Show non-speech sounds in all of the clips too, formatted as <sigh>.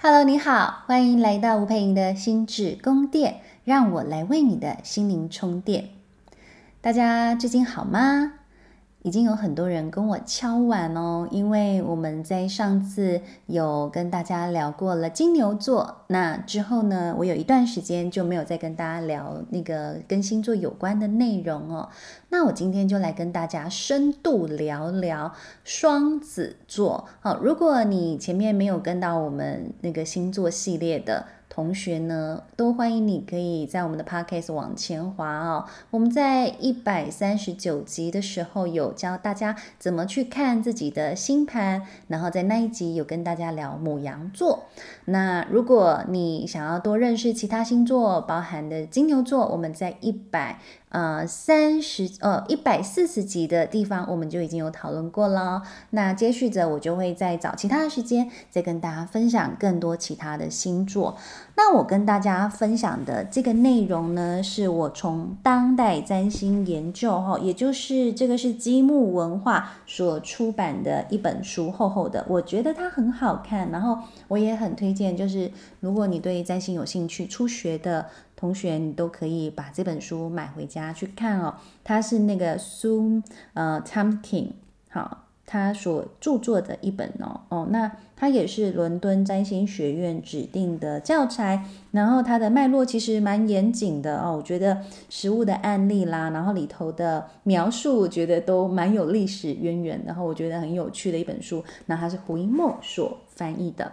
Hello，你好，欢迎来到吴佩莹的心智宫殿，让我来为你的心灵充电。大家最近好吗？已经有很多人跟我敲碗哦，因为我们在上次有跟大家聊过了金牛座，那之后呢，我有一段时间就没有再跟大家聊那个跟星座有关的内容哦。那我今天就来跟大家深度聊聊双子座。好，如果你前面没有跟到我们那个星座系列的。同学呢，都欢迎你可以在我们的 podcast 往前滑哦。我们在一百三十九集的时候有教大家怎么去看自己的星盘，然后在那一集有跟大家聊母羊座。那如果你想要多认识其他星座，包含的金牛座，我们在一百。呃，三十呃一百四十集的地方，我们就已经有讨论过了。那接续着，我就会再找其他的时间，再跟大家分享更多其他的星座。那我跟大家分享的这个内容呢，是我从当代占星研究哈，也就是这个是积木文化所出版的一本书，厚厚的，我觉得它很好看。然后我也很推荐，就是如果你对占星有兴趣，初学的。同学，你都可以把这本书买回家去看哦。它是那个苏呃 Tamkin 好，他所著作的一本哦哦，那它也是伦敦占星学院指定的教材。然后它的脉络其实蛮严谨的哦，我觉得实物的案例啦，然后里头的描述，我觉得都蛮有历史渊源，然后我觉得很有趣的一本书。那它是胡一梦所翻译的，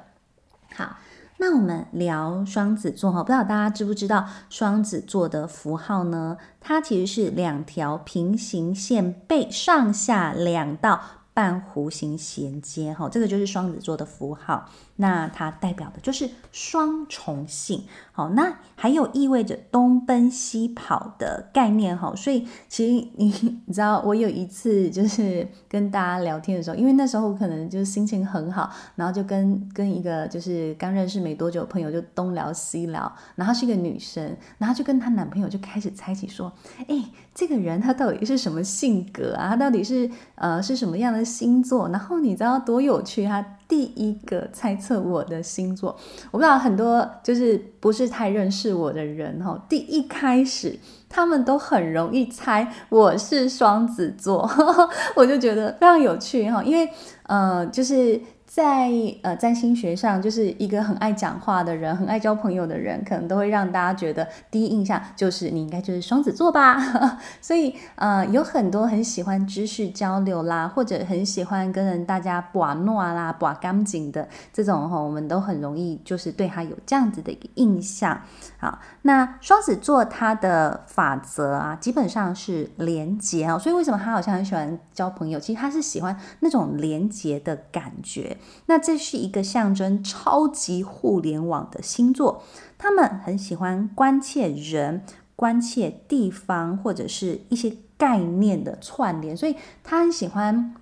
好。那我们聊双子座哈，不知道大家知不知道双子座的符号呢？它其实是两条平行线被上下两道半弧形衔接哈，这个就是双子座的符号。那它代表的就是双重性，好，那还有意味着东奔西跑的概念哈，所以其实你你知道，我有一次就是跟大家聊天的时候，因为那时候可能就是心情很好，然后就跟跟一个就是刚认识没多久的朋友就东聊西聊，然后是一个女生，然后就跟她男朋友就开始猜起说，哎，这个人他到底是什么性格啊？他到底是呃是什么样的星座？然后你知道多有趣，他。第一个猜测我的星座，我不知道很多就是不是太认识我的人哈，第一开始他们都很容易猜我是双子座，<laughs> 我就觉得非常有趣哈，因为呃就是。在呃占星学上，就是一个很爱讲话的人，很爱交朋友的人，可能都会让大家觉得第一印象就是你应该就是双子座吧。<laughs> 所以呃有很多很喜欢知识交流啦，或者很喜欢跟人大家把诺啦、把干净的这种哈，我们都很容易就是对他有这样子的一个印象。好，那双子座它的法则啊，基本上是连结啊，所以为什么他好像很喜欢交朋友？其实他是喜欢那种连结的感觉。那这是一个象征超级互联网的星座，他们很喜欢关切人、关切地方或者是一些概念的串联，所以他很喜欢。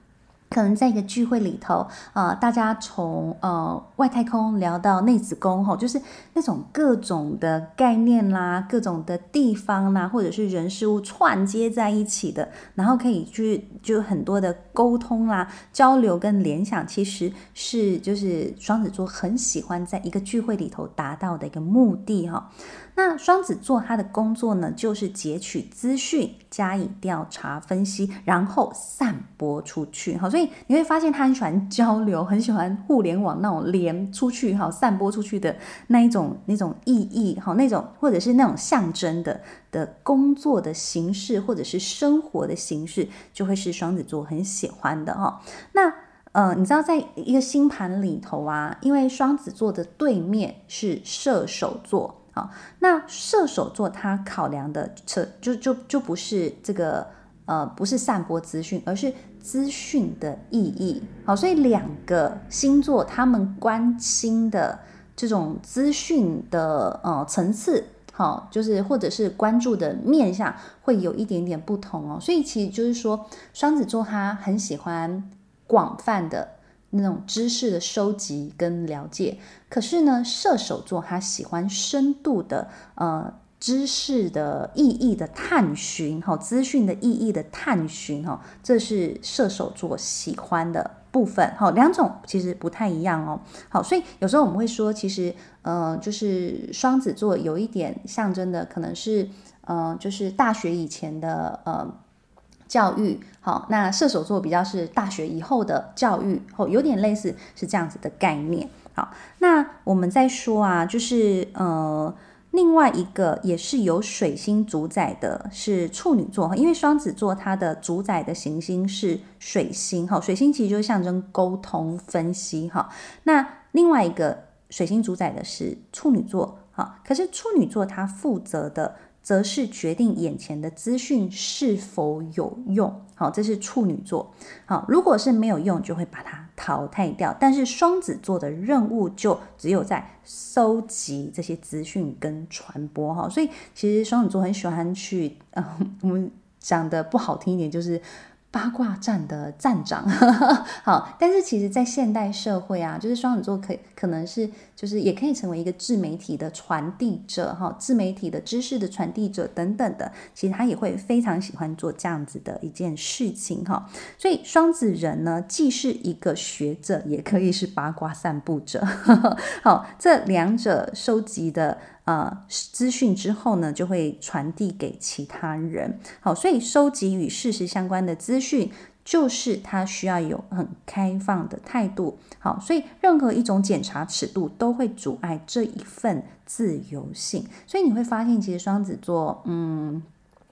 可能在一个聚会里头，呃，大家从呃外太空聊到内子宫，吼，就是那种各种的概念啦，各种的地方啦，或者是人事物串接在一起的，然后可以去就很多的沟通啦、交流跟联想，其实是就是双子座很喜欢在一个聚会里头达到的一个目的，哈。那双子座他的工作呢，就是截取资讯，加以调查分析，然后散播出去。好，所以你会发现他很喜欢交流，很喜欢互联网那种连出去，好，散播出去的那一种那种意义，好，那种或者是那种象征的的工作的形式，或者是生活的形式，就会是双子座很喜欢的哈。那呃，你知道在一个星盘里头啊，因为双子座的对面是射手座。好，那射手座他考量的这就就就不是这个呃，不是散播资讯，而是资讯的意义。好，所以两个星座他们关心的这种资讯的呃层次，好，就是或者是关注的面向会有一点点不同哦。所以其实就是说，双子座他很喜欢广泛的。那种知识的收集跟了解，可是呢，射手座他喜欢深度的呃知识的意义的探寻，哈，资讯的意义的探寻，哈，这是射手座喜欢的部分，哈，两种其实不太一样哦，好，所以有时候我们会说，其实，呃，就是双子座有一点象征的，可能是，呃，就是大学以前的，呃，教育，好，那射手座比较是大学以后的教育，哦，有点类似是这样子的概念，好，那我们再说啊，就是，呃。另外一个也是由水星主宰的，是处女座，因为双子座它的主宰的行星是水星哈，水星其实就是象征沟通分析哈。那另外一个水星主宰的是处女座哈，可是处女座它负责的。则是决定眼前的资讯是否有用，好，这是处女座，好，如果是没有用，就会把它淘汰掉。但是双子座的任务就只有在收集这些资讯跟传播，哈，所以其实双子座很喜欢去，嗯，我们讲的不好听一点就是。八卦站的站长，<laughs> 好，但是其实，在现代社会啊，就是双子座可可能是，就是也可以成为一个自媒体的传递者，哈，自媒体的知识的传递者等等的，其实他也会非常喜欢做这样子的一件事情，哈。所以双子人呢，既是一个学者，也可以是八卦散布者，<laughs> 好，这两者收集的。呃，资讯之后呢，就会传递给其他人。好，所以收集与事实相关的资讯，就是他需要有很开放的态度。好，所以任何一种检查尺度都会阻碍这一份自由性。所以你会发现，其实双子座，嗯，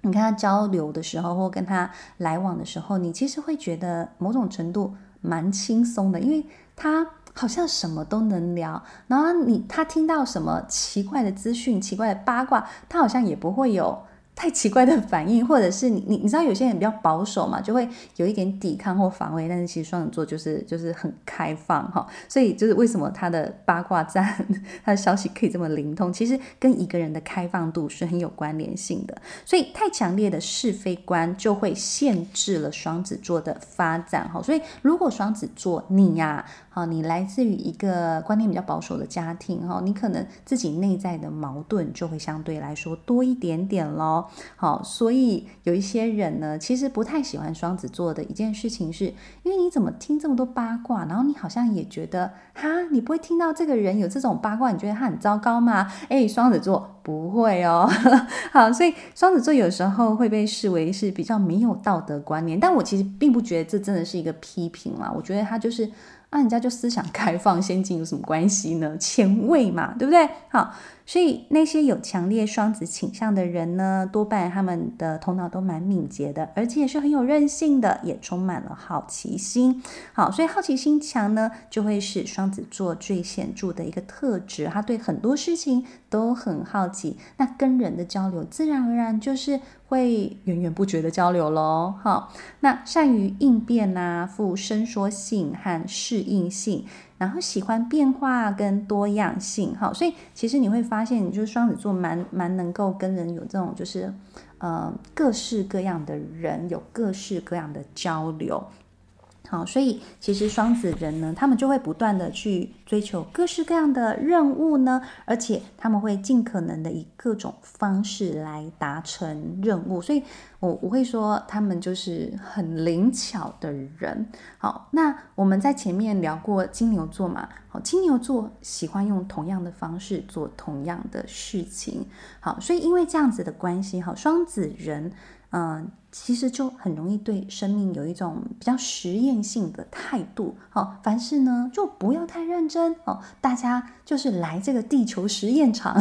你跟他交流的时候，或跟他来往的时候，你其实会觉得某种程度蛮轻松的，因为他。好像什么都能聊，然后你他听到什么奇怪的资讯、奇怪的八卦，他好像也不会有。太奇怪的反应，<laughs> 或者是你你你知道有些人比较保守嘛，就会有一点抵抗或防卫，但是其实双子座就是就是很开放哈，所以就是为什么他的八卦站 <laughs> 他的消息可以这么灵通，其实跟一个人的开放度是很有关联性的。所以太强烈的是非观就会限制了双子座的发展哈。所以如果双子座你呀，好，你来自于一个观念比较保守的家庭哈，你可能自己内在的矛盾就会相对来说多一点点喽。好，所以有一些人呢，其实不太喜欢双子座的一件事情是，因为你怎么听这么多八卦，然后你好像也觉得，哈，你不会听到这个人有这种八卦，你觉得他很糟糕吗？诶，<laughs> 双子座不会哦。<laughs> 好，所以双子座有时候会被视为是比较没有道德观念，但我其实并不觉得这真的是一个批评啦，我觉得他就是。啊、人家就思想开放、先进有什么关系呢？前卫嘛，对不对？好，所以那些有强烈双子倾向的人呢，多半他们的头脑都蛮敏捷的，而且也是很有韧性的，也充满了好奇心。好，所以好奇心强呢，就会是双子座最显著的一个特质。他对很多事情都很好奇，那跟人的交流自然而然就是。会源源不绝的交流喽，好，那善于应变呐，富伸缩性和适应性，然后喜欢变化跟多样性，哈，所以其实你会发现，你就是双子座蛮蛮能够跟人有这种就是，呃，各式各样的人有各式各样的交流。好，所以其实双子人呢，他们就会不断的去追求各式各样的任务呢，而且他们会尽可能的以各种方式来达成任务。所以我我会说，他们就是很灵巧的人。好，那我们在前面聊过金牛座嘛，好，金牛座喜欢用同样的方式做同样的事情。好，所以因为这样子的关系，好，双子人。嗯，其实就很容易对生命有一种比较实验性的态度。好，凡事呢就不要太认真哦。大家就是来这个地球实验场，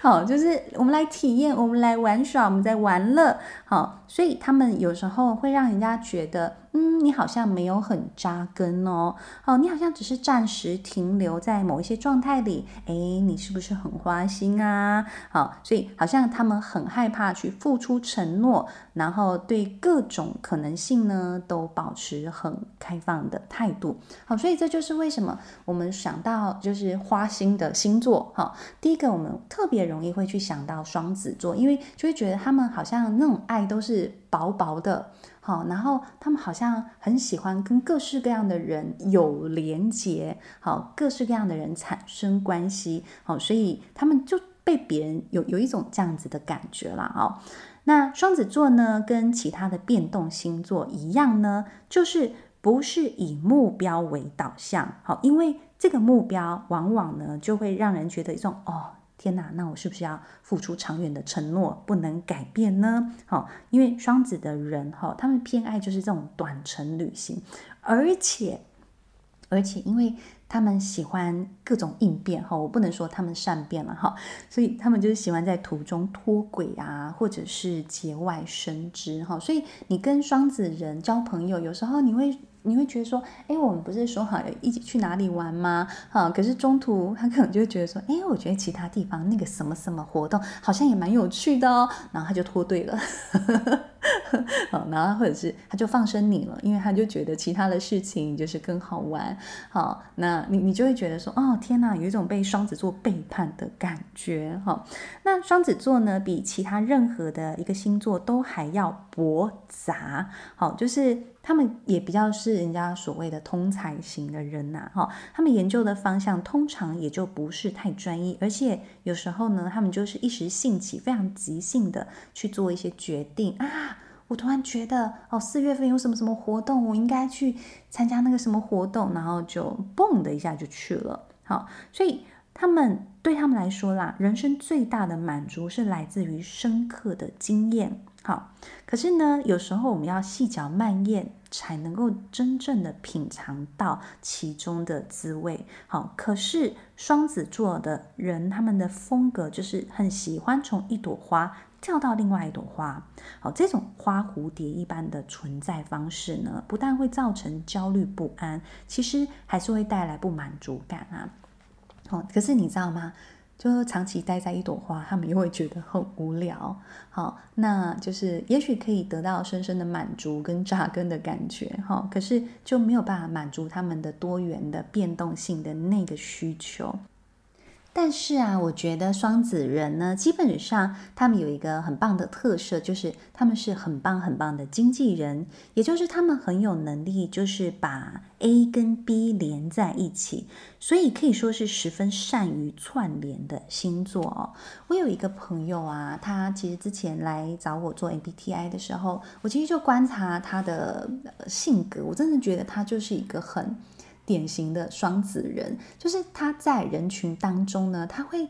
好，<laughs> 就是我们来体验，我们来玩耍，我们在玩乐。好，所以他们有时候会让人家觉得。嗯，你好像没有很扎根哦。哦，你好像只是暂时停留在某一些状态里。哎，你是不是很花心啊？好，所以好像他们很害怕去付出承诺，然后对各种可能性呢都保持很开放的态度。好，所以这就是为什么我们想到就是花心的星座。好，第一个我们特别容易会去想到双子座，因为就会觉得他们好像那种爱都是薄薄的。好，然后他们好像很喜欢跟各式各样的人有连结，好，各式各样的人产生关系，好，所以他们就被别人有有一种这样子的感觉了哦。那双子座呢，跟其他的变动星座一样呢，就是不是以目标为导向，好，因为这个目标往往呢就会让人觉得一种哦，天哪，那我是不是要付出长远的承诺，不能改变呢？好，因为双子的人哈，他们偏爱就是这种短程旅行，而且而且因为。他们喜欢各种应变哈，我不能说他们善变了哈，所以他们就是喜欢在途中脱轨啊，或者是节外生枝哈。所以你跟双子人交朋友，有时候你会你会觉得说，哎，我们不是说好要一起去哪里玩吗？哈，可是中途他可能就会觉得说，哎，我觉得其他地方那个什么什么活动好像也蛮有趣的哦，然后他就脱队了。好，然后或者是他就放生你了，因为他就觉得其他的事情就是更好玩。好，那你你就会觉得说，哦，天哪，有一种被双子座背叛的感觉。哈，那双子座呢，比其他任何的一个星座都还要驳杂。好，就是他们也比较是人家所谓的通才型的人呐。哈，他们研究的方向通常也就不是太专一，而且有时候呢，他们就是一时兴起，非常即兴的去做一些决定啊。我突然觉得，哦，四月份有什么什么活动，我应该去参加那个什么活动，然后就蹦的一下就去了。好，所以他们对他们来说啦，人生最大的满足是来自于深刻的经验。好，可是呢，有时候我们要细嚼慢咽，才能够真正的品尝到其中的滋味。好，可是双子座的人，他们的风格就是很喜欢从一朵花。跳到另外一朵花，好，这种花蝴蝶一般的存在方式呢，不但会造成焦虑不安，其实还是会带来不满足感啊。好，可是你知道吗？就长期待在一朵花，他们又会觉得很无聊。好，那就是也许可以得到深深的满足跟扎根的感觉，哈，可是就没有办法满足他们的多元的变动性的那个需求。但是啊，我觉得双子人呢，基本上他们有一个很棒的特色，就是他们是很棒很棒的经纪人，也就是他们很有能力，就是把 A 跟 B 连在一起，所以可以说是十分善于串联的星座哦。我有一个朋友啊，他其实之前来找我做 MBTI 的时候，我其实就观察他的性格，我真的觉得他就是一个很。典型的双子人，就是他在人群当中呢，他会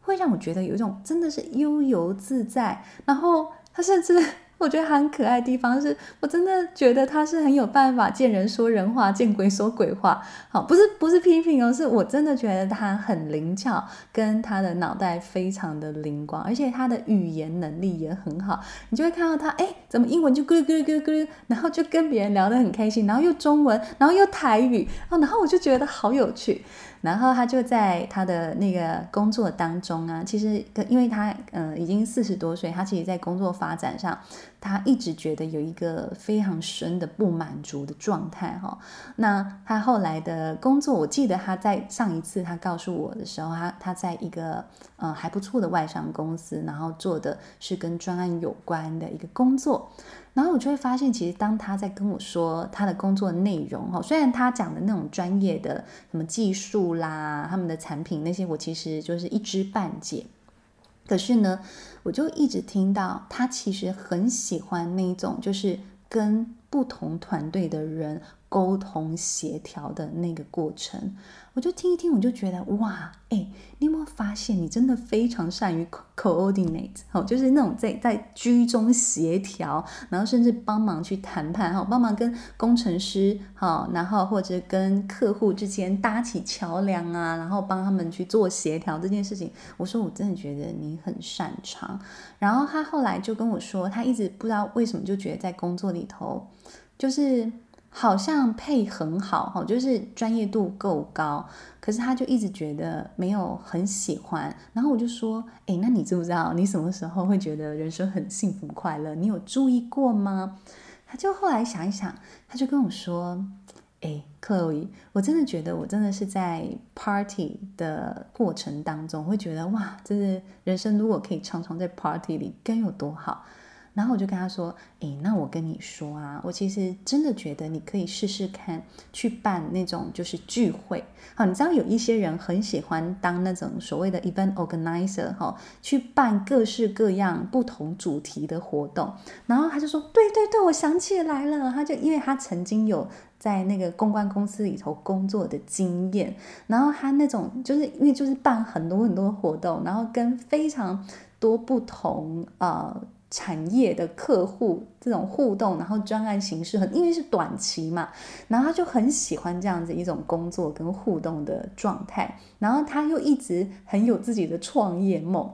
会让我觉得有一种真的是悠游自在，然后他甚至。我觉得很可爱的地方是，我真的觉得他是很有办法见人说人话，见鬼说鬼话。好，不是不是批评哦，是我真的觉得他很灵巧，跟他的脑袋非常的灵光，而且他的语言能力也很好。你就会看到他，哎，怎么英文就咕噜咕噜咕噜咕噜，然后就跟别人聊得很开心，然后又中文，然后又台语，哦，然后我就觉得好有趣。然后他就在他的那个工作当中啊，其实因为他嗯、已经四十多岁，他其实在工作发展上，他一直觉得有一个非常深的不满足的状态哈。那他后来的工作，我记得他在上一次他告诉我的时候，他他在一个嗯、呃、还不错的外商公司，然后做的是跟专案有关的一个工作。然后我就会发现，其实当他在跟我说他的工作内容哈，虽然他讲的那种专业的什么技术啦，他们的产品那些，我其实就是一知半解。可是呢，我就一直听到他其实很喜欢那一种，就是跟不同团队的人沟通协调的那个过程。我就听一听，我就觉得哇，哎，你有没有发现，你真的非常善于 coordinate，好，就是那种在在居中协调，然后甚至帮忙去谈判，哈，帮忙跟工程师，好，然后或者跟客户之间搭起桥梁啊，然后帮他们去做协调这件事情。我说我真的觉得你很擅长。然后他后来就跟我说，他一直不知道为什么就觉得在工作里头，就是。好像配很好哈，就是专业度够高，可是他就一直觉得没有很喜欢。然后我就说，哎，那你知不知道你什么时候会觉得人生很幸福快乐？你有注意过吗？他就后来想一想，他就跟我说，哎，Chloe，我真的觉得我真的是在 party 的过程当中会觉得哇，这是人生如果可以常常在 party 里该有多好。然后我就跟他说：“诶，那我跟你说啊，我其实真的觉得你可以试试看去办那种就是聚会。好，你知道有一些人很喜欢当那种所谓的 event organizer 哈，去办各式各样不同主题的活动。然后他就说：对对对，我想起来了。他就因为他曾经有在那个公关公司里头工作的经验，然后他那种就是因为就是办很多很多活动，然后跟非常多不同呃。”产业的客户这种互动，然后专案形式很，因为是短期嘛，然后他就很喜欢这样子一种工作跟互动的状态，然后他又一直很有自己的创业梦。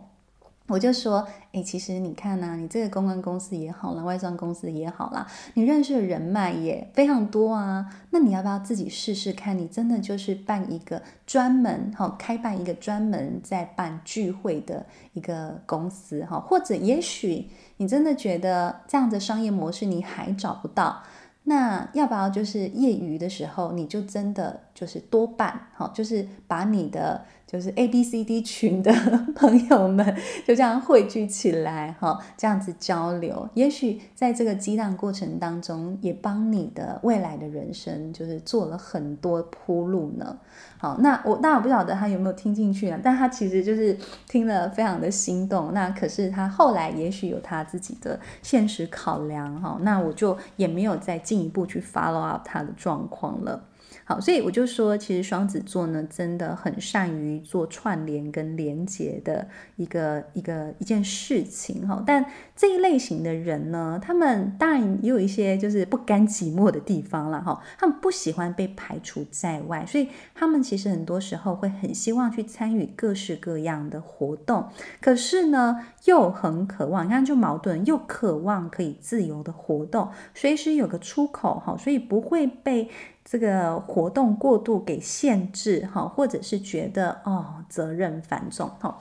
我就说，诶，其实你看呐，你这个公关公司也好啦，外商公司也好啦，你认识的人脉也非常多啊。那你要不要自己试试看？你真的就是办一个专门哈，开办一个专门在办聚会的一个公司哈，或者也许你真的觉得这样的商业模式你还找不到，那要不要就是业余的时候你就真的就是多办好，就是把你的。就是 A B C D 群的 <laughs> 朋友们就这样汇聚起来，哈，这样子交流，也许在这个激荡过程当中，也帮你的未来的人生就是做了很多铺路呢。好，那我那我不晓得他有没有听进去啊，但他其实就是听了非常的心动。那可是他后来也许有他自己的现实考量，哈，那我就也没有再进一步去 follow up 他的状况了。好，所以我就说，其实双子座呢，真的很善于做串联跟连接的一个一个一件事情哈。但这一类型的人呢，他们当然也有一些就是不甘寂寞的地方了哈。他们不喜欢被排除在外，所以他们其实很多时候会很希望去参与各式各样的活动。可是呢，又很渴望，你看就矛盾，又渴望可以自由的活动，随时有个出口哈，所以不会被。这个活动过度给限制哈，或者是觉得哦责任繁重哈，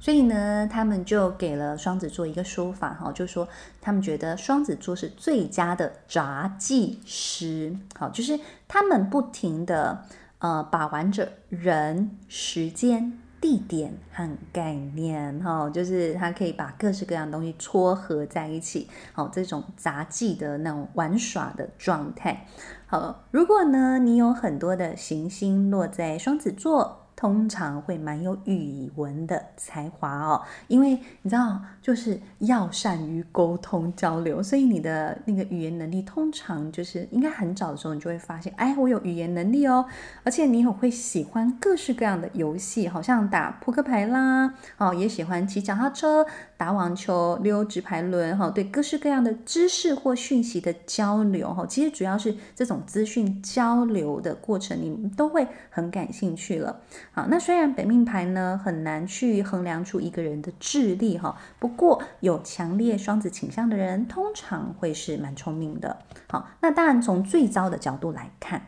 所以呢，他们就给了双子座一个说法哈，就说他们觉得双子座是最佳的杂技师，好，就是他们不停的呃把玩着人、时间、地点和概念哈，就是它可以把各式各样东西撮合在一起，好，这种杂技的那种玩耍的状态。好，如果呢，你有很多的行星落在双子座。通常会蛮有语文的才华哦，因为你知道，就是要善于沟通交流，所以你的那个语言能力通常就是应该很早的时候，你就会发现，哎，我有语言能力哦，而且你很会喜欢各式各样的游戏，好像打扑克牌啦，哦，也喜欢骑脚踏车、打网球、溜直排轮，哈，对各式各样的知识或讯息的交流，哈，其实主要是这种资讯交流的过程，你都会很感兴趣了。好，那虽然本命盘呢很难去衡量出一个人的智力哈，不过有强烈双子倾向的人通常会是蛮聪明的。好，那当然从最糟的角度来看，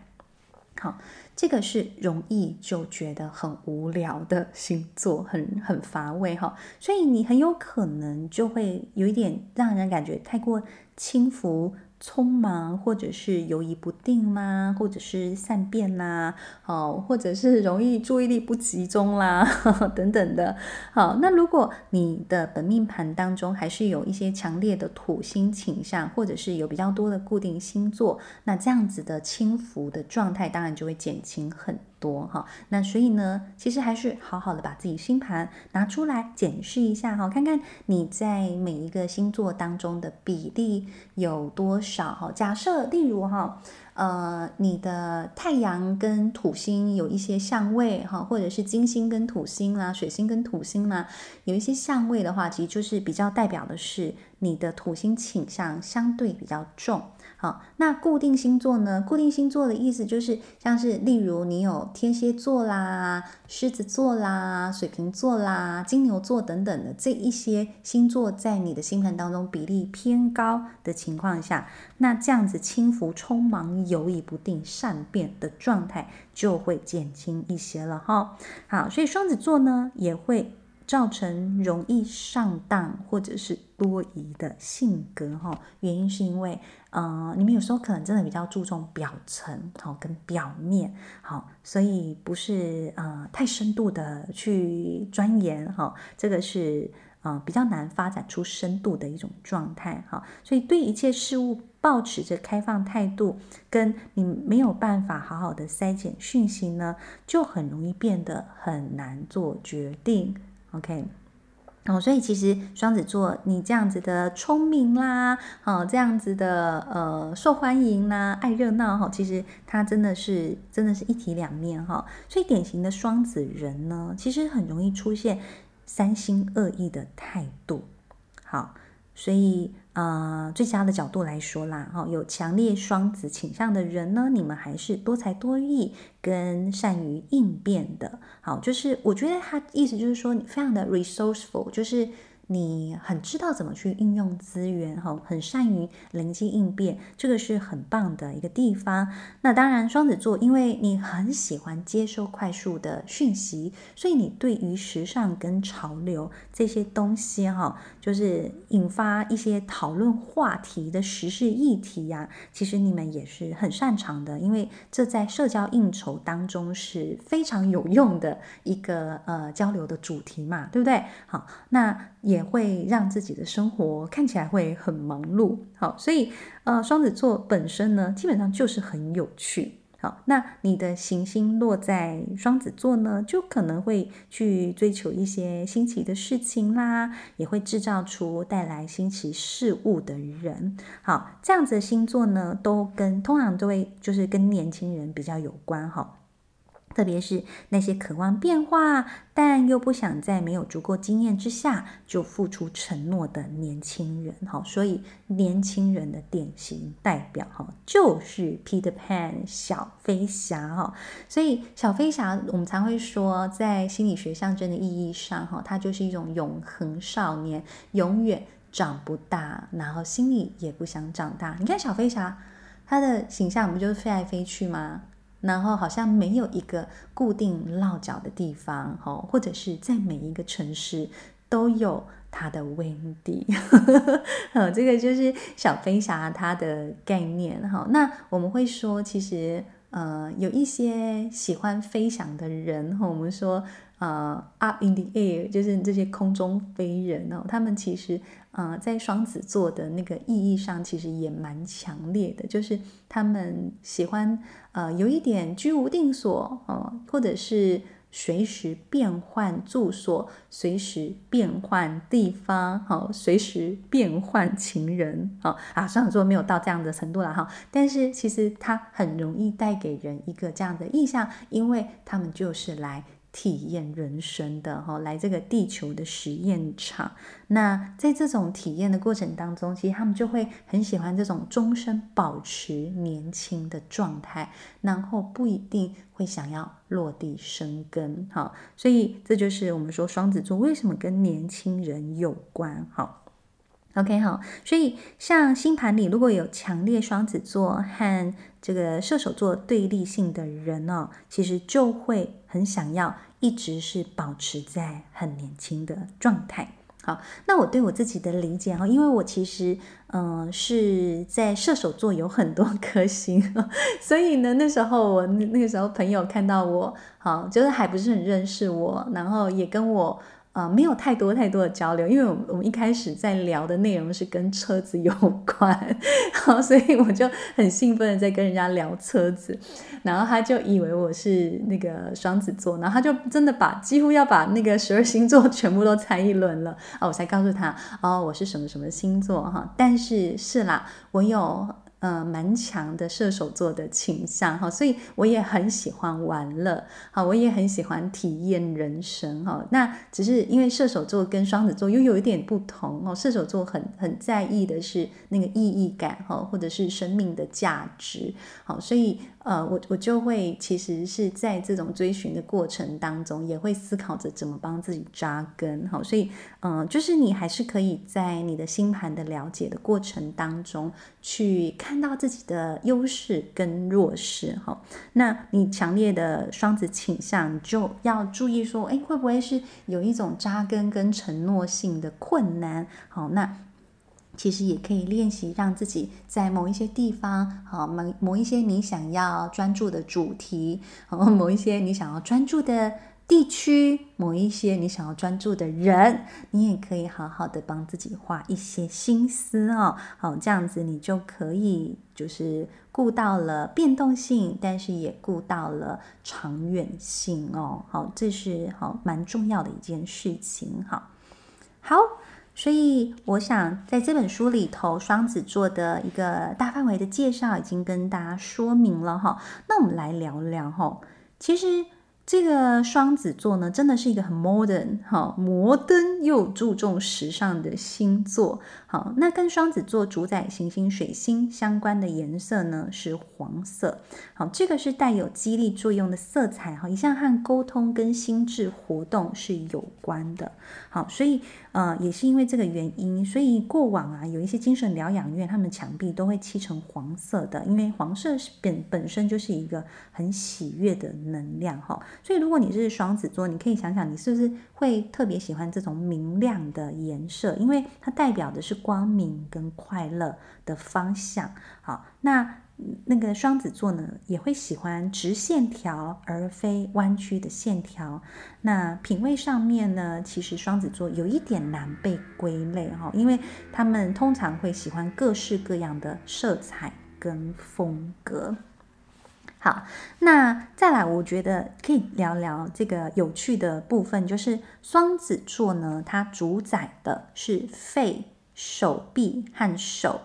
好，这个是容易就觉得很无聊的星座，很很乏味哈，所以你很有可能就会有一点让人感觉太过轻浮。匆忙，或者是犹豫不定啦，或者是善变啦，好，或者是容易注意力不集中啦，呵呵等等的。好，那如果你的本命盘当中还是有一些强烈的土星倾向，或者是有比较多的固定星座，那这样子的轻浮的状态，当然就会减轻很多哈，那所以呢，其实还是好好的把自己星盘拿出来检视一下哈，看看你在每一个星座当中的比例有多少哈。假设例如哈，呃，你的太阳跟土星有一些相位哈，或者是金星跟土星啦，水星跟土星啦，有一些相位的话，其实就是比较代表的是你的土星倾向相对比较重。好，那固定星座呢？固定星座的意思就是，像是例如你有天蝎座啦、狮子座啦、水瓶座啦、金牛座等等的这一些星座，在你的星盘当中比例偏高的情况下，那这样子轻浮、匆忙、犹疑不定、善变的状态就会减轻一些了哈。好，所以双子座呢也会。造成容易上当或者是多疑的性格哈，原因是因为呃，你们有时候可能真的比较注重表层好跟表面好，所以不是呃太深度的去钻研哈，这个是啊、呃、比较难发展出深度的一种状态哈。所以对一切事物抱持着开放态度，跟你没有办法好好的筛检讯息呢，就很容易变得很难做决定。OK。哦，所以其实双子座，你这样子的聪明啦，哦，这样子的呃受欢迎啦，爱热闹哈，其实他真的是真的是一体两面哈。所以典型的双子人呢，其实很容易出现三心二意的态度。好，所以。呃，最佳的角度来说啦，哈，有强烈双子倾向的人呢，你们还是多才多艺跟善于应变的。好，就是我觉得他意思就是说，你非常的 resourceful，就是。你很知道怎么去运用资源，哈，很善于灵机应变，这个是很棒的一个地方。那当然，双子座，因为你很喜欢接收快速的讯息，所以你对于时尚跟潮流这些东西，哈，就是引发一些讨论话题的时事议题呀，其实你们也是很擅长的，因为这在社交应酬当中是非常有用的一个呃交流的主题嘛，对不对？好，那也。会让自己的生活看起来会很忙碌，好，所以呃，双子座本身呢，基本上就是很有趣，好，那你的行星落在双子座呢，就可能会去追求一些新奇的事情啦，也会制造出带来新奇事物的人，好，这样子的星座呢，都跟通常都会就是跟年轻人比较有关，哈。特别是那些渴望变化，但又不想在没有足够经验之下就付出承诺的年轻人，哈，所以年轻人的典型代表，哈，就是 Peter Pan 小飞侠，哈，所以小飞侠我们常会说，在心理学象征的意义上，哈，它就是一种永恒少年，永远长不大，然后心里也不想长大。你看小飞侠，他的形象不就是飞来飞去吗？然后好像没有一个固定落脚的地方，或者是在每一个城市都有它的 windy，哈，<laughs> 这个就是小飞侠它的概念，哈。那我们会说，其实呃，有一些喜欢飞翔的人，我们说。呃、，up in the air 就是这些空中飞人哦，他们其实呃在双子座的那个意义上，其实也蛮强烈的，就是他们喜欢呃有一点居无定所哦，或者是随时变换住所，随时变换地方，好，随时变换情人，好啊，双子座没有到这样的程度了哈，但是其实它很容易带给人一个这样的印象，因为他们就是来。体验人生的哈，来这个地球的实验场。那在这种体验的过程当中，其实他们就会很喜欢这种终身保持年轻的状态，然后不一定会想要落地生根。哈，所以这就是我们说双子座为什么跟年轻人有关。哈。OK 好，所以像星盘里如果有强烈双子座和这个射手座对立性的人哦，其实就会很想要一直是保持在很年轻的状态。好，那我对我自己的理解哈，因为我其实嗯、是在射手座有很多 <laughs> 颗星，所以呢那时候我那个时候朋友看到我，好就是还不是很认识我，然后也跟我。啊、没有太多太多的交流，因为我们我们一开始在聊的内容是跟车子有关，<laughs> 好，所以我就很兴奋的在跟人家聊车子，然后他就以为我是那个双子座，然后他就真的把几乎要把那个十二星座 <laughs> 全部都猜一轮了，啊，我才告诉他，哦，我是什么什么星座哈，但是是啦，我有。呃，蛮强的射手座的倾向哈，所以我也很喜欢玩乐，好，我也很喜欢体验人生哈。那只是因为射手座跟双子座又有一点不同哦，射手座很很在意的是那个意义感哈，或者是生命的价值，好，所以。呃，我我就会其实是在这种追寻的过程当中，也会思考着怎么帮自己扎根，好，所以，嗯、就是你还是可以在你的星盘的了解的过程当中，去看到自己的优势跟弱势，哈，那你强烈的双子倾向，就要注意说，哎，会不会是有一种扎根跟承诺性的困难？好，那。其实也可以练习，让自己在某一些地方，好，某某一些你想要专注的主题，好，<laughs> 某一些你想要专注的地区、某一些你想要专注的人，你也可以好好的帮自己花一些心思哦。好，这样子你就可以就是顾到了变动性，但是也顾到了长远性哦。好，这是好蛮重要的一件事情。好，好，所以我想在这本书里头，双子座的一个大范围的介绍已经跟大家说明了哈。那我们来聊聊哈，其实。这个双子座呢，真的是一个很 modern 哈，摩登又注重时尚的星座。好，那跟双子座主宰行星水星相关的颜色呢是黄色。好，这个是带有激励作用的色彩哈，一向和沟通跟心智活动是有关的。好，所以呃，也是因为这个原因，所以过往啊，有一些精神疗养院，他们墙壁都会漆成黄色的，因为黄色是本本身就是一个很喜悦的能量哈。所以，如果你是双子座，你可以想想，你是不是会特别喜欢这种明亮的颜色？因为它代表的是光明跟快乐的方向。好，那那个双子座呢，也会喜欢直线条而非弯曲的线条。那品味上面呢，其实双子座有一点难被归类哈，因为他们通常会喜欢各式各样的色彩跟风格。好，那再来，我觉得可以聊聊这个有趣的部分，就是双子座呢，它主宰的是肺、手臂和手。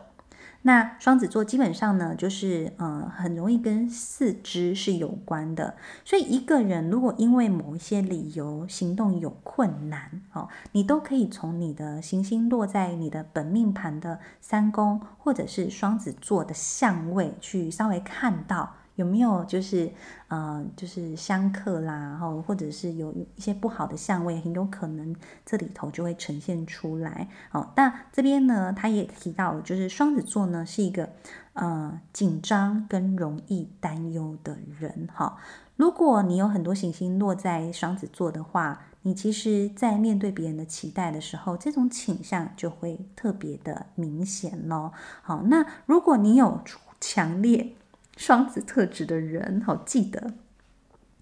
那双子座基本上呢，就是呃，很容易跟四肢是有关的。所以一个人如果因为某一些理由行动有困难，哦，你都可以从你的行星落在你的本命盘的三宫，或者是双子座的相位去稍微看到。有没有就是呃，就是相克啦，然后或者是有一些不好的相位，很有可能这里头就会呈现出来。哦，那这边呢，他也提到，就是双子座呢是一个呃紧张跟容易担忧的人。哈、如果你有很多行星落在双子座的话，你其实在面对别人的期待的时候，这种倾向就会特别的明显咯。好、那如果你有强烈双子特质的人，好，记得，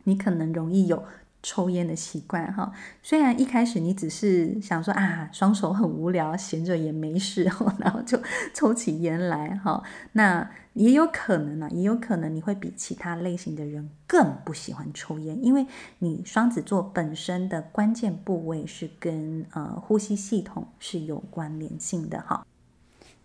你可能容易有抽烟的习惯哈。虽然一开始你只是想说啊，双手很无聊，闲着也没事，<laughs> 然后就抽起烟来哈。那也有可能呢，也有可能你会比其他类型的人更不喜欢抽烟，因为你双子座本身的关键部位是跟呃呼吸系统是有关联性的哈。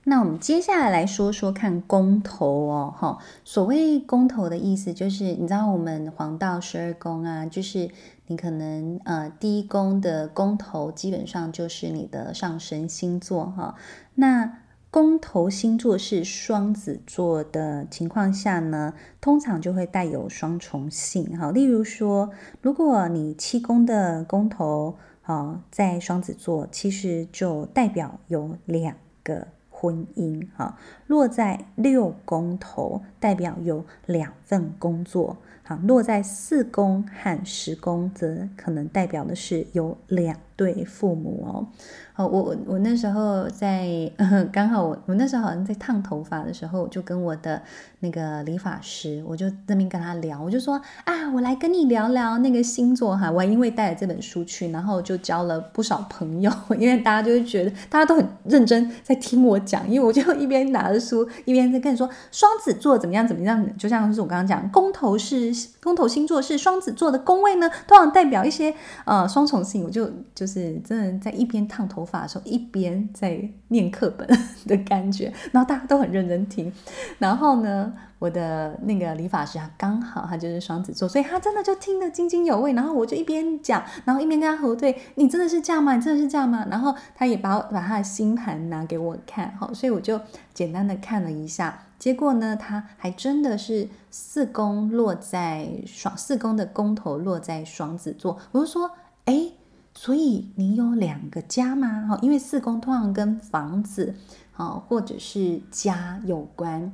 那我们接下来来说说看宫头哦，哈，所谓宫头的意思就是，你知道我们黄道十二宫啊，就是你可能呃第一宫的宫头基本上就是你的上升星座哈。那宫头星座是双子座的情况下呢，通常就会带有双重性哈。例如说，如果你七宫的宫头啊在双子座，其实就代表有两个。婚姻哈，落在六宫头，代表有两份工作。好，落在四宫和十宫，则可能代表的是有两对父母哦。好，我我我那时候在，<laughs> 刚好我我那时候好像在烫头发的时候，就跟我的那个理发师，我就那边跟他聊，我就说啊，我来跟你聊聊那个星座哈。我还因为带了这本书去，然后就交了不少朋友，<laughs> 因为大家就会觉得大家都很认真在听我讲，因为我就一边拿着书，一边在跟你说双子座怎么样怎么样，就像是我刚刚讲，公头是公头星座是双子座的宫位呢，通常代表一些呃双重性，我就就是真的在一边烫头发。的时候一边在念课本的感觉，然后大家都很认真听。然后呢，我的那个理发师他刚好他就是双子座，所以他真的就听得津津有味。然后我就一边讲，然后一边跟他核对：“你真的是这样吗？你真的是这样吗？”然后他也把把他的星盘拿给我看，好，所以我就简单的看了一下。结果呢，他还真的是四宫落在双四宫的宫头落在双子座。我就说：“哎。”所以你有两个家吗？哈，因为四宫通常跟房子，哈，或者是家有关，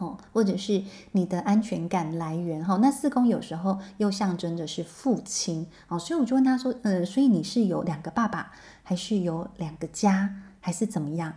哈，或者是你的安全感来源，哈。那四宫有时候又象征着是父亲，哦，所以我就问他说，嗯，所以你是有两个爸爸，还是有两个家，还是怎么样？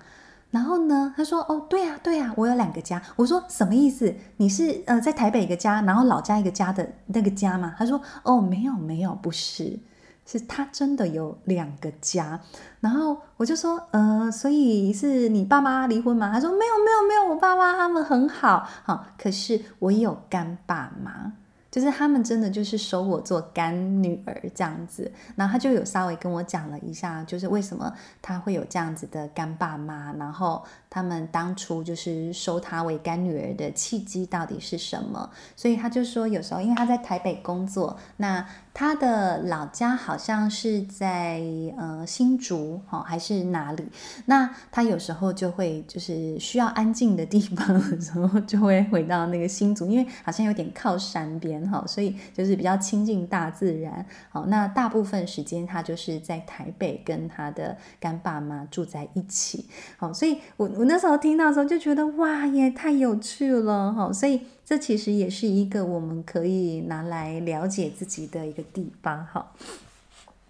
然后呢，他说：“哦，对啊，对啊，我有两个家。”我说：“什么意思？你是呃在台北一个家，然后老家一个家的那个家吗？”他说：“哦，没有，没有，不是。”是他真的有两个家，然后我就说，呃，所以是你爸妈离婚吗？他说没有，没有，没有，我爸妈他们很好，好，可是我有干爸妈。就是他们真的就是收我做干女儿这样子，然后他就有稍微跟我讲了一下，就是为什么他会有这样子的干爸妈，然后他们当初就是收他为干女儿的契机到底是什么。所以他就说，有时候因为他在台北工作，那他的老家好像是在呃新竹哈、哦、还是哪里，那他有时候就会就是需要安静的地方的时候，就会回到那个新竹，因为好像有点靠山边。好，所以就是比较亲近大自然。好，那大部分时间他就是在台北跟他的干爸妈住在一起。好，所以我我我那时候听到的时候就觉得哇，也太有趣了。好，所以这其实也是一个我们可以拿来了解自己的一个地方。哈，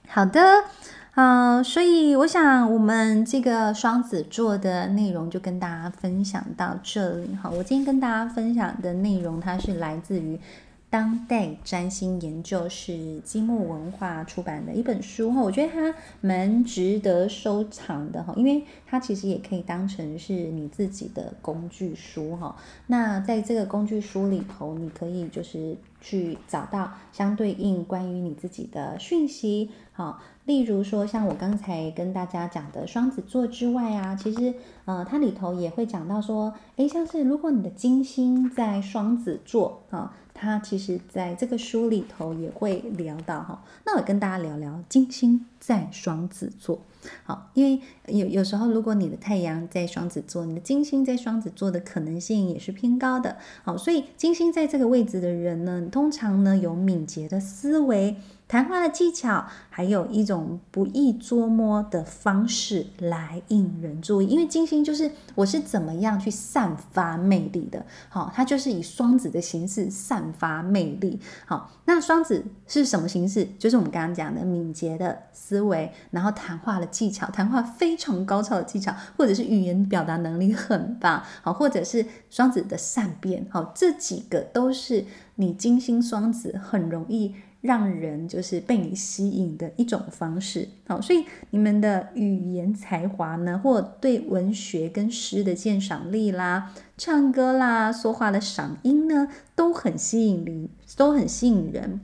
好的，嗯、呃，所以我想我们这个双子座的内容就跟大家分享到这里。哈，我今天跟大家分享的内容，它是来自于。当代占星研究是积木文化出版的一本书哈，我觉得它蛮值得收藏的哈，因为它其实也可以当成是你自己的工具书哈。那在这个工具书里头，你可以就是去找到相对应关于你自己的讯息，哈，例如说像我刚才跟大家讲的双子座之外啊，其实呃它里头也会讲到说，诶，像是如果你的金星在双子座啊。他其实在这个书里头也会聊到哈，那我跟大家聊聊金星在双子座，好，因为有有时候如果你的太阳在双子座，你的金星在双子座的可能性也是偏高的，好，所以金星在这个位置的人呢，通常呢有敏捷的思维。谈话的技巧，还有一种不易捉摸的方式来引人注意。因为金星就是我是怎么样去散发魅力的，好，它就是以双子的形式散发魅力。好，那双子是什么形式？就是我们刚刚讲的敏捷的思维，然后谈话的技巧，谈话非常高超的技巧，或者是语言表达能力很棒，好，或者是双子的善变，好，这几个都是你金星双子很容易。让人就是被你吸引的一种方式，好，所以你们的语言才华呢，或对文学跟诗的鉴赏力啦，唱歌啦，说话的嗓音呢，都很吸引人，都很吸引人。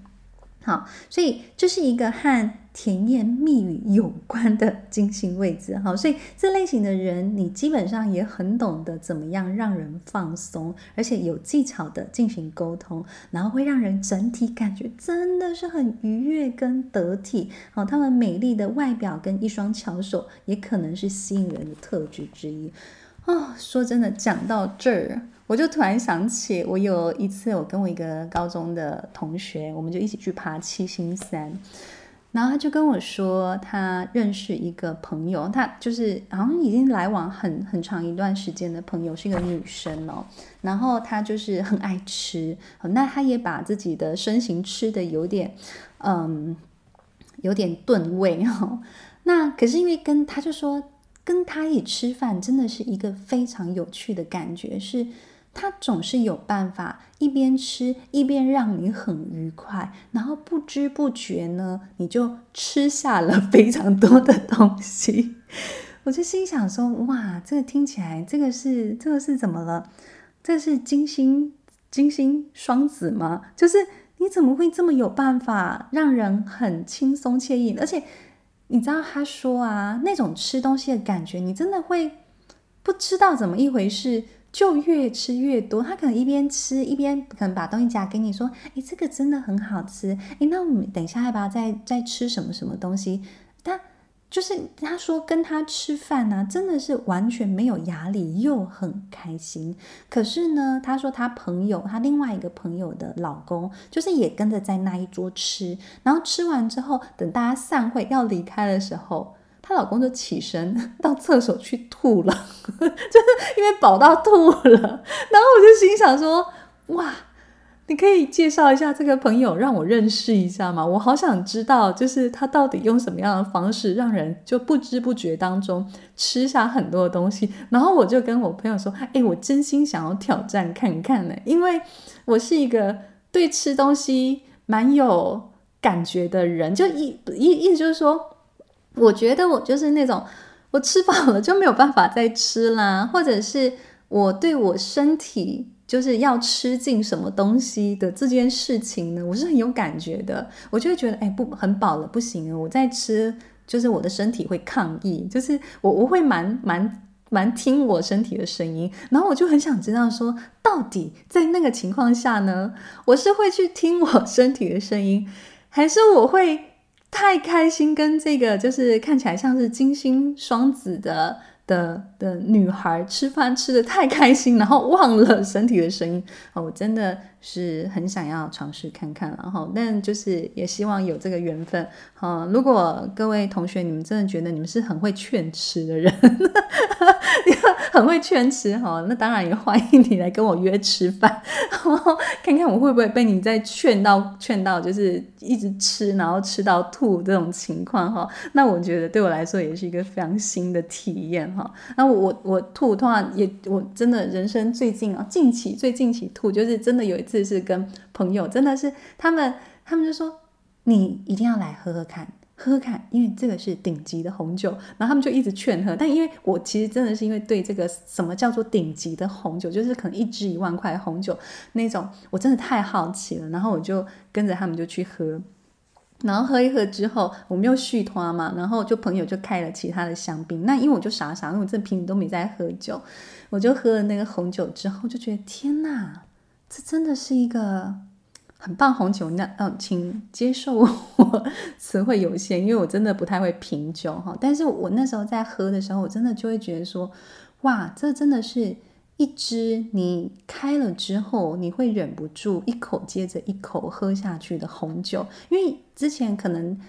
好，所以这是一个和甜言蜜语有关的金星位置。好，所以这类型的人，你基本上也很懂得怎么样让人放松，而且有技巧的进行沟通，然后会让人整体感觉真的是很愉悦跟得体。好，他们美丽的外表跟一双巧手，也可能是吸引人的特质之一。哦，说真的，讲到这儿。我就突然想起，我有一次，我跟我一个高中的同学，我们就一起去爬七星山，然后他就跟我说，他认识一个朋友，他就是好像已经来往很很长一段时间的朋友，是一个女生哦，然后他就是很爱吃，那他也把自己的身形吃的有点，嗯，有点顿位哦，那可是因为跟他就说，跟他一起吃饭真的是一个非常有趣的感觉，是。他总是有办法一边吃一边让你很愉快，然后不知不觉呢，你就吃下了非常多的东西。<laughs> 我就心想说：哇，这个听起来，这个是这个是怎么了？这是金星金星双子吗？就是你怎么会这么有办法让人很轻松惬意？而且你知道他说啊，那种吃东西的感觉，你真的会不知道怎么一回事。就越吃越多，他可能一边吃一边可能把东西夹给你，说：“哎，这个真的很好吃。哎，那我们等一下要不要再再吃什么什么东西？”他就是他说跟他吃饭呢、真的是完全没有压力，又很开心。可是呢，他说他朋友，他另外一个朋友的老公，就是也跟着在那一桌吃，然后吃完之后，等大家散会要离开的时候。她老公就起身 <laughs> 到厕所去吐了，<laughs> 就是因为饱到吐了。<laughs> 然后我就心想说：哇，你可以介绍一下这个朋友，让我认识一下吗？我好想知道，就是他到底用什么样的方式，让人就不知不觉当中吃下很多的东西。然后我就跟我朋友说：“哎，我真心想要挑战看看呢，因为我是一个对吃东西蛮有感觉的人，就意意意思就是说，我觉得我就是那种我吃饱了就没有办法再吃啦，或者是我对我身体。”就是要吃进什么东西的这件事情呢，我是很有感觉的。我就会觉得，哎，不，很饱了，不行，我再吃，就是我的身体会抗议。就是我，我会蛮蛮蛮听我身体的声音。然后我就很想知道，说到底在那个情况下呢，我是会去听我身体的声音，还是我会太开心，跟这个就是看起来像是金星双子的。的的女孩吃饭吃的太开心，然后忘了身体的声音。哦，我真的是很想要尝试看看，然后但就是也希望有这个缘分。哈，如果各位同学你们真的觉得你们是很会劝吃的人，<laughs> 很会劝吃哈，那当然也欢迎你来跟我约吃饭，看看我会不会被你再劝到劝到，就是一直吃，然后吃到吐这种情况哈。那我觉得对我来说也是一个非常新的体验哈。那我我吐，通常也我真的人生最近啊，近期最近期吐，就是真的有一次是跟朋友，真的是他们他们就说，你一定要来喝喝看，喝喝看，因为这个是顶级的红酒，然后他们就一直劝喝，但因为我其实真的是因为对这个什么叫做顶级的红酒，就是可能一支一万块红酒那种，我真的太好奇了，然后我就跟着他们就去喝。然后喝一喝之后，我们又续摊嘛，然后就朋友就开了其他的香槟。那因为我就傻傻，因为我这瓶都没在喝酒，我就喝了那个红酒之后，就觉得天哪，这真的是一个很棒红酒。那嗯，请接受我 <laughs> 词汇有限，因为我真的不太会品酒哈。但是我那时候在喝的时候，我真的就会觉得说，哇，这真的是。一支你开了之后，你会忍不住一口接着一口喝下去的红酒，因为之前可能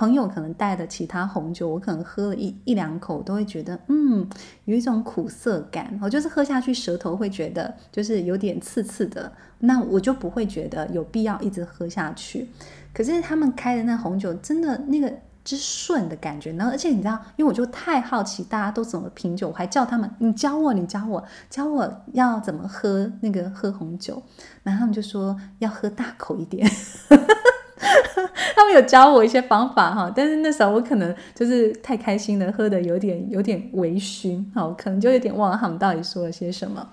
朋友可能带的其他红酒，我可能喝了一一两口都会觉得，嗯，有一种苦涩感，我就是喝下去舌头会觉得就是有点刺刺的，那我就不会觉得有必要一直喝下去。可是他们开的那红酒，真的那个。之顺的感觉，然后而且你知道，因为我就太好奇大家都怎么品酒，我还叫他们，你教我，你教我，教我要怎么喝那个喝红酒，然后他们就说要喝大口一点，<laughs> 他们有教我一些方法哈，但是那时候我可能就是太开心了，喝的有点有点微醺，好，可能就有点忘了他们到底说了些什么。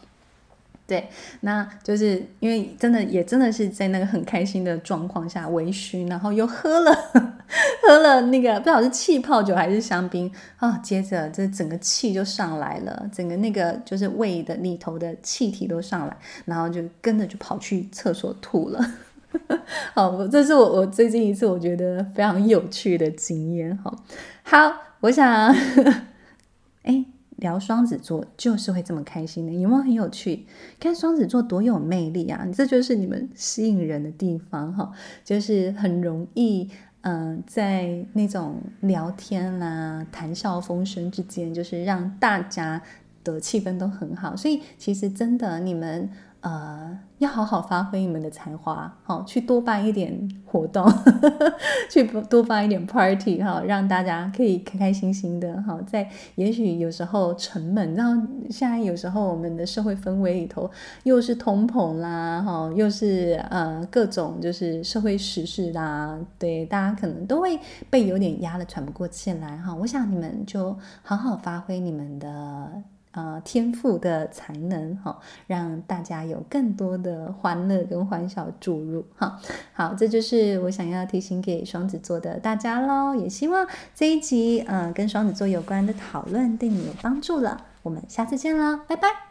对，那就是因为真的也真的是在那个很开心的状况下微醺，然后又喝了 <laughs> 喝了那个不知道是气泡酒还是香槟啊、接着这整个气就上来了，整个那个就是胃的里头的气体都上来，然后就跟着就跑去厕所吐了。<laughs> 好，我这是我我最近一次我觉得非常有趣的经验。好，好，我想，哎。聊双子座就是会这么开心的，有没有很有趣？看双子座多有魅力啊！这就是你们吸引人的地方哈，就是很容易，嗯、在那种聊天啦、谈笑风生之间，就是让大家的气氛都很好。所以其实真的你们。呃，要好好发挥你们的才华，好，去多办一点活动，呵 <laughs> 呵去多办一点 party，哈，让大家可以开开心心的，哈，在也许有时候沉闷，然后现在有时候我们的社会氛围里头又是通膨啦，哈，又是呃各种就是社会时事啦，对，大家可能都会被有点压得喘不过气来，哈，我想你们就好好发挥你们的。呃，天赋的才能哈，让大家有更多的欢乐跟欢笑注入哈。好，这就是我想要提醒给双子座的大家喽。也希望这一集呃跟双子座有关的讨论对你有帮助了。我们下次见喽，拜拜。